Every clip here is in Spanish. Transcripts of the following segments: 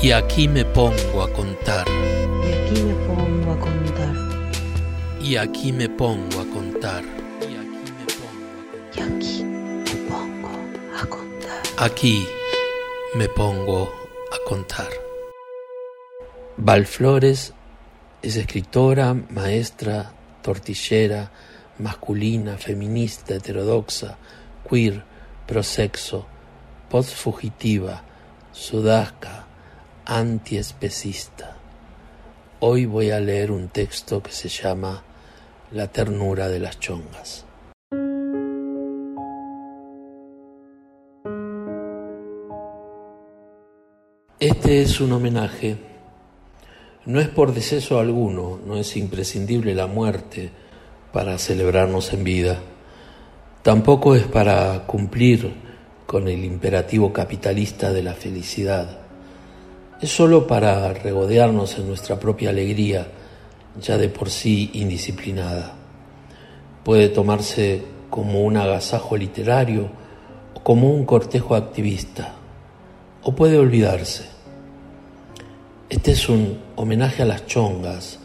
Y aquí me pongo a contar. Y aquí me pongo a contar. Y aquí me pongo a contar. Y aquí me pongo a contar. Aquí me pongo a contar. Val Flores es escritora, maestra, tortillera, masculina, feminista, heterodoxa, queer, prosexo, postfugitiva, sudasca, antiespecista. Hoy voy a leer un texto que se llama La ternura de las chongas. Este es un homenaje. No es por deceso alguno, no es imprescindible la muerte para celebrarnos en vida. Tampoco es para cumplir con el imperativo capitalista de la felicidad. Es sólo para regodearnos en nuestra propia alegría, ya de por sí indisciplinada. Puede tomarse como un agasajo literario o como un cortejo activista o puede olvidarse. Este es un homenaje a las chongas,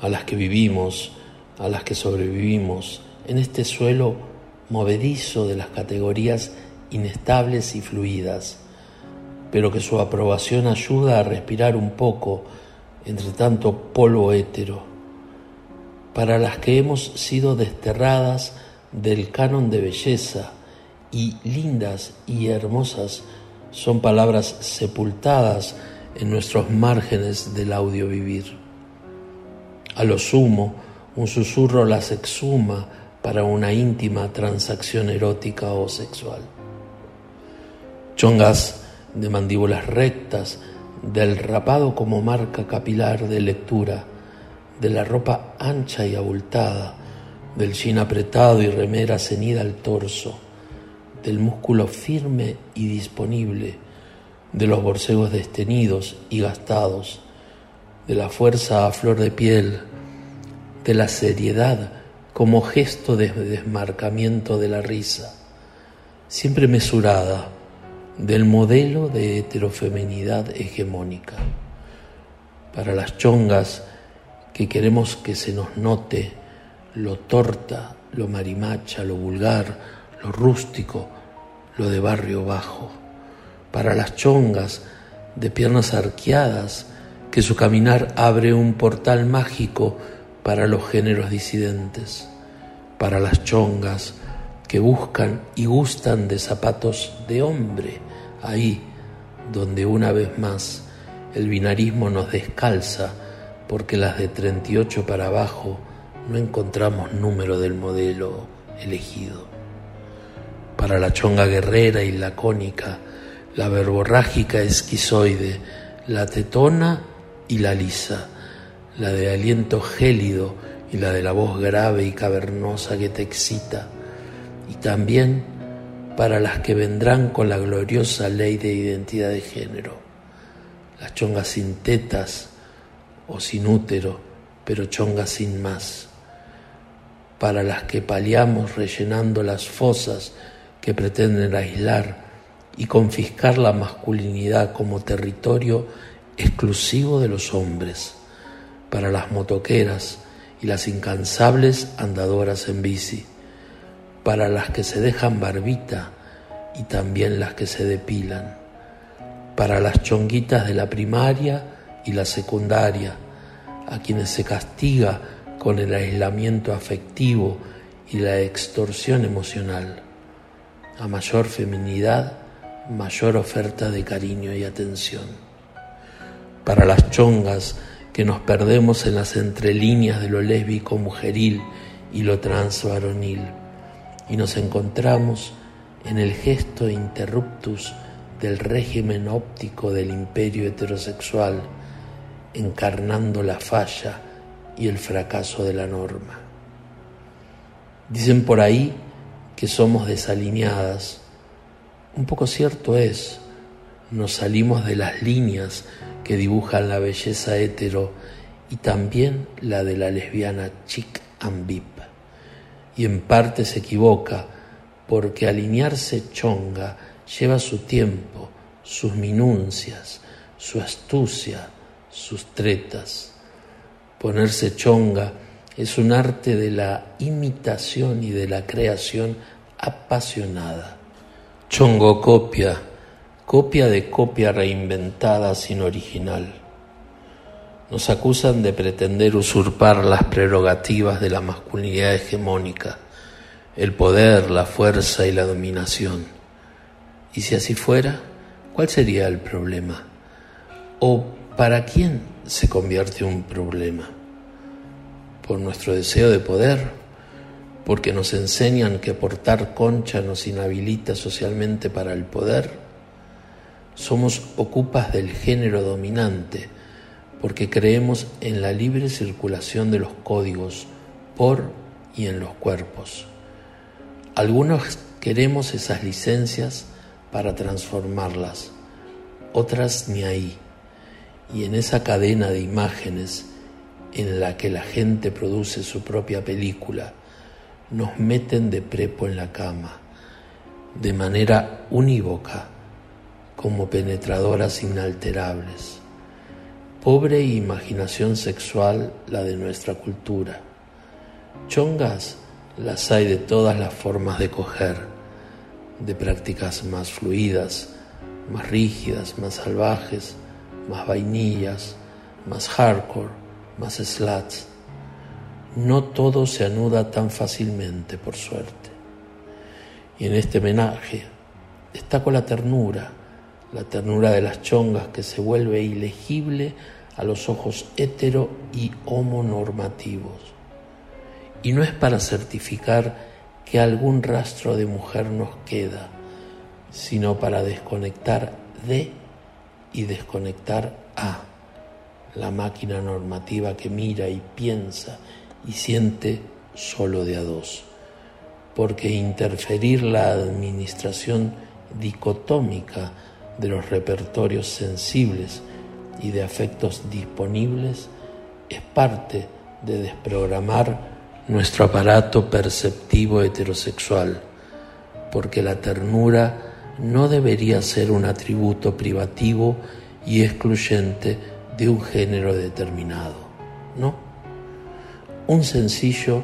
a las que vivimos, a las que sobrevivimos en este suelo movedizo de las categorías inestables y fluidas, pero que su aprobación ayuda a respirar un poco entre tanto polvo hétero, para las que hemos sido desterradas del canon de belleza y lindas y hermosas son palabras sepultadas en nuestros márgenes del audio vivir. A lo sumo, un susurro las exhuma para una íntima transacción erótica o sexual. Chongas de mandíbulas rectas, del rapado como marca capilar de lectura, de la ropa ancha y abultada, del jean apretado y remera cenida al torso, del músculo firme y disponible, de los borcegos destenidos y gastados, de la fuerza a flor de piel, de la seriedad como gesto de desmarcamiento de la risa, siempre mesurada, del modelo de heterofeminidad hegemónica. Para las chongas que queremos que se nos note lo torta, lo marimacha, lo vulgar, lo rústico, lo de barrio bajo. Para las chongas de piernas arqueadas, que su caminar abre un portal mágico para los géneros disidentes. Para las chongas que buscan y gustan de zapatos de hombre, ahí donde una vez más el binarismo nos descalza, porque las de 38 para abajo no encontramos número del modelo elegido. Para la chonga guerrera y lacónica, la verborrágica esquizoide, la tetona y la lisa, la de aliento gélido y la de la voz grave y cavernosa que te excita, y también para las que vendrán con la gloriosa ley de identidad de género, las chongas sin tetas o sin útero, pero chongas sin más, para las que paliamos rellenando las fosas que pretenden aislar y confiscar la masculinidad como territorio exclusivo de los hombres, para las motoqueras y las incansables andadoras en bici, para las que se dejan barbita y también las que se depilan, para las chonguitas de la primaria y la secundaria, a quienes se castiga con el aislamiento afectivo y la extorsión emocional. A mayor feminidad, mayor oferta de cariño y atención. Para las chongas que nos perdemos en las entrelíneas de lo lésbico mujeril y lo transvaronil, y nos encontramos en el gesto interruptus del régimen óptico del imperio heterosexual, encarnando la falla y el fracaso de la norma. Dicen por ahí que somos desalineadas. Un poco cierto es, nos salimos de las líneas que dibujan la belleza hetero y también la de la lesbiana chic and. Y en parte se equivoca, porque alinearse chonga lleva su tiempo, sus minuncias, su astucia, sus tretas. Ponerse chonga es un arte de la imitación y de la creación apasionada. Chongo copia, copia de copia reinventada sin original. Nos acusan de pretender usurpar las prerrogativas de la masculinidad hegemónica, el poder, la fuerza y la dominación. Y si así fuera, ¿cuál sería el problema? ¿O para quién se convierte un problema? ¿Por nuestro deseo de poder? porque nos enseñan que portar concha nos inhabilita socialmente para el poder, somos ocupas del género dominante, porque creemos en la libre circulación de los códigos por y en los cuerpos. Algunos queremos esas licencias para transformarlas, otras ni ahí. Y en esa cadena de imágenes en la que la gente produce su propia película, nos meten de prepo en la cama, de manera unívoca, como penetradoras inalterables. Pobre imaginación sexual la de nuestra cultura. Chongas las hay de todas las formas de coger, de prácticas más fluidas, más rígidas, más salvajes, más vainillas, más hardcore, más sluts no todo se anuda tan fácilmente, por suerte. Y en este homenaje destaco la ternura, la ternura de las chongas que se vuelve ilegible a los ojos hetero y homonormativos. Y no es para certificar que algún rastro de mujer nos queda, sino para desconectar de y desconectar a la máquina normativa que mira y piensa y siente solo de a dos, porque interferir la administración dicotómica de los repertorios sensibles y de afectos disponibles es parte de desprogramar nuestro aparato perceptivo heterosexual, porque la ternura no debería ser un atributo privativo y excluyente de un género determinado, ¿no? un sencillo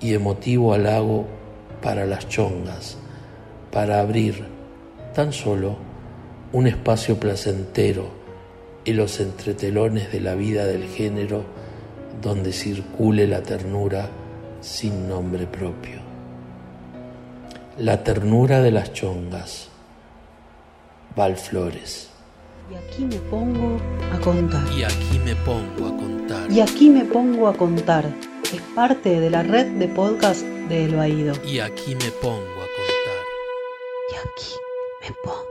y emotivo halago para las chongas, para abrir tan solo un espacio placentero en los entretelones de la vida del género donde circule la ternura sin nombre propio. La ternura de las chongas. Val Flores. Y aquí me pongo a contar. Y aquí me pongo a contar. Y aquí me pongo a contar es parte de la red de podcast de El Oído. Y aquí me pongo a contar. Y aquí me pongo a contar.